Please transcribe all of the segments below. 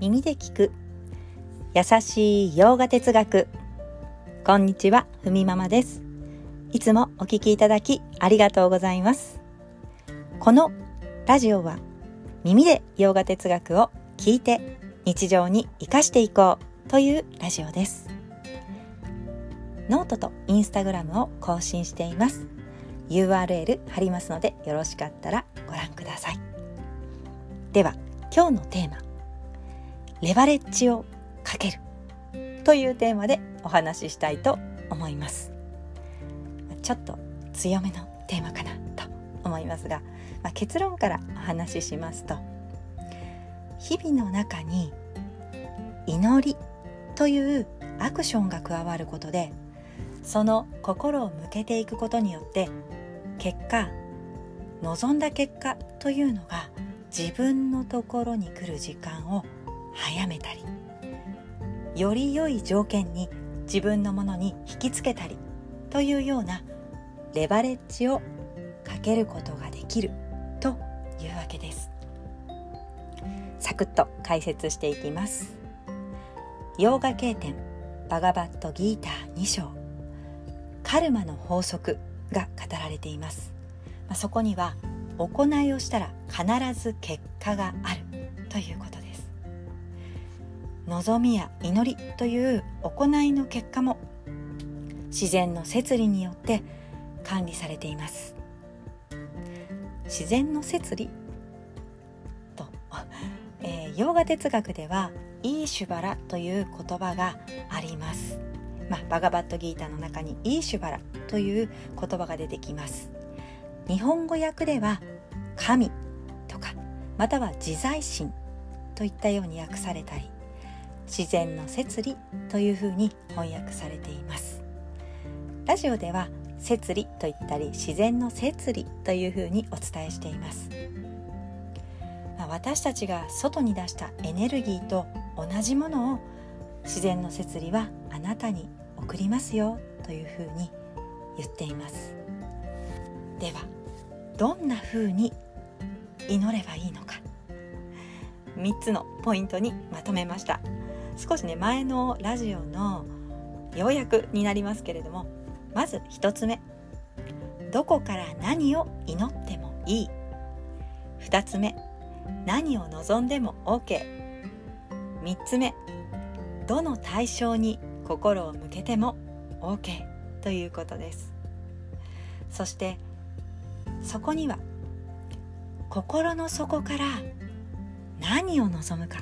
耳で聞く。優しい洋画哲学。こんにちはふみママです。いつもお聞きいただきありがとうございます。このラジオは耳で洋画哲学を聞いて日常に生かしていこうというラジオです。ノートとインスタグラムを更新しています。URL 貼りますのでよろしかったらご覧ください。では今日のテーマ。レバレッジをかけるというテーマでお話ししたいと思います。ちょっと強めのテーマかなと思いますが、まあ、結論からお話ししますと日々の中に祈りというアクションが加わることでその心を向けていくことによって結果望んだ結果というのが自分のところに来る時間を早めたりより良い条件に自分のものに引きつけたりというようなレバレッジをかけることができるというわけです。サクッと解説していきます。洋画経典バガバットギーター2章カルマの法則が語られています、ま、そこには行いをしたら必ず結果があるということです望みや祈りという行いの結果も自然の摂理によって管理されています。自然の摂理？と、えー、洋画哲学ではイーシュバラという言葉があります。まあ、バガバットギーターの中にイーシュバラという言葉が出てきます。日本語訳では神とかまたは自在心といったように訳されたり自然の摂理というふうに翻訳されています。ラジオでは摂理と言ったり自然の摂理というふうにお伝えしています、まあ、私たちが外に出したエネルギーと同じものを自然の摂理はあなたに送りますよというふうに言っています。ではどんなふうに祈ればいいのか。3つのポイントにまとめました。少しね前のラジオの要約になりますけれどもまず1つ目。どこから何を祈ってもいい。2つ目。何を望んでも OK3 つ目。どの対象に心を向けても OK ということです。そしてそこには心の底から何を望むか。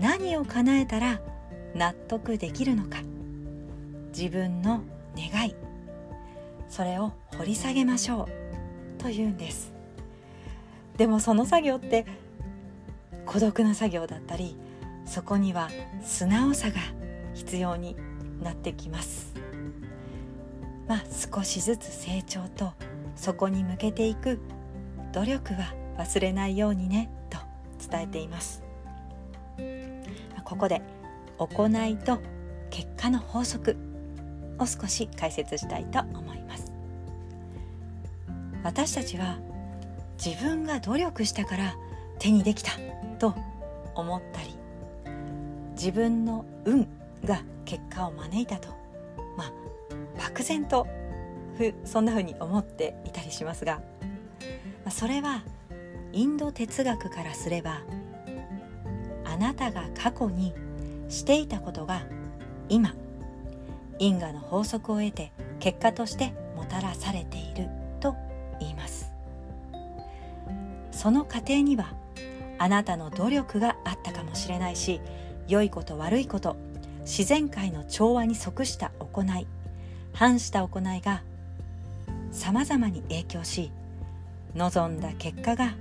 何を叶えたら納得できるのか。自分の願い。それを掘り下げましょう。というんです。でもその作業って孤独な作業だったりそこには素直さが必要になってきます。まあ少しずつ成長とそこに向けていく努力は忘れないようにねと伝えています。ここで行いと結果の法則を少し解説したいと思います。私たちは自分が努力したから手にできたと思ったり自分の運が結果を招いたとまあ漠然とふそんな風に思っていたりしますが、それはインド哲学からすればなたが過去にしていたことが今因果の法則を得て結果としてもたらされていると言います。その過程にはあなたの努力があったかもしれないし良いこと悪いこと自然界の調和に即した行い反した行いがさまざまに影響し望んだ結果が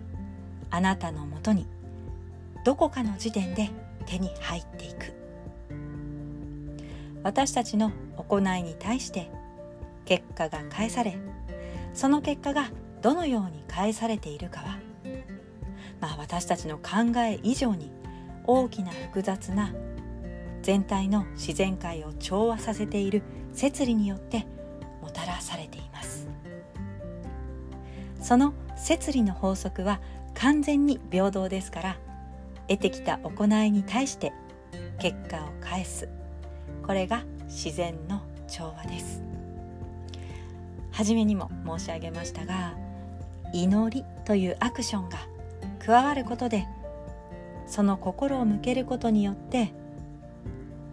あなたのもとにどこかの時点で手に入っていく。私たちの行いに対して結果が返されその結果がどのように返されているかはまあ私たちの考え以上に大きな複雑な全体の自然界を調和させている摂理によってもたらされています。その摂理の法則は完全に平等ですから得てきた行いに対して結果を返す。これが自然の調和です。初めにも申し上げましたが祈りというアクションが加わることでその心を向けることによって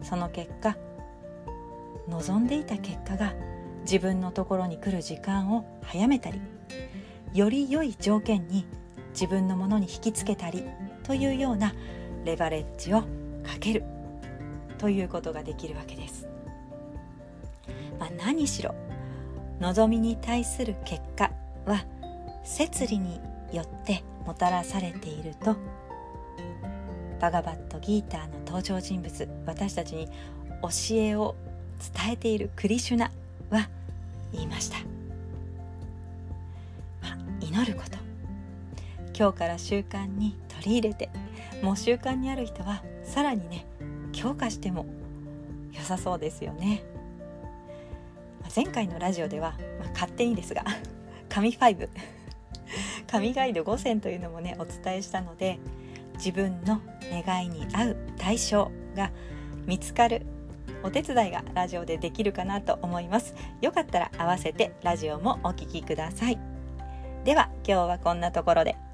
その結果望んでいた結果が自分のところに来る時間を早めたりより良い条件に自分のものに引きつけたりというようなレバレッジをかけるということができるわけです。まあ、何しろ望みに対する結果は摂理によってもたらされているとバガバットギーターの登場人物私たちに教えを伝えているクリシュナは言いました、まあ、祈ること今日から習慣に取り入れてもう習慣にある人はさらにね強化しても良さそうですよね。前回のラジオでは、まあ、勝手にですが 神5 神ガイド5選というのもねお伝えしたので自分の願いに合う対象が見つかるお手伝いがラジオでできるかなと思います。よかったら合わせてラジオもお聴きください。では今日はこんなところで。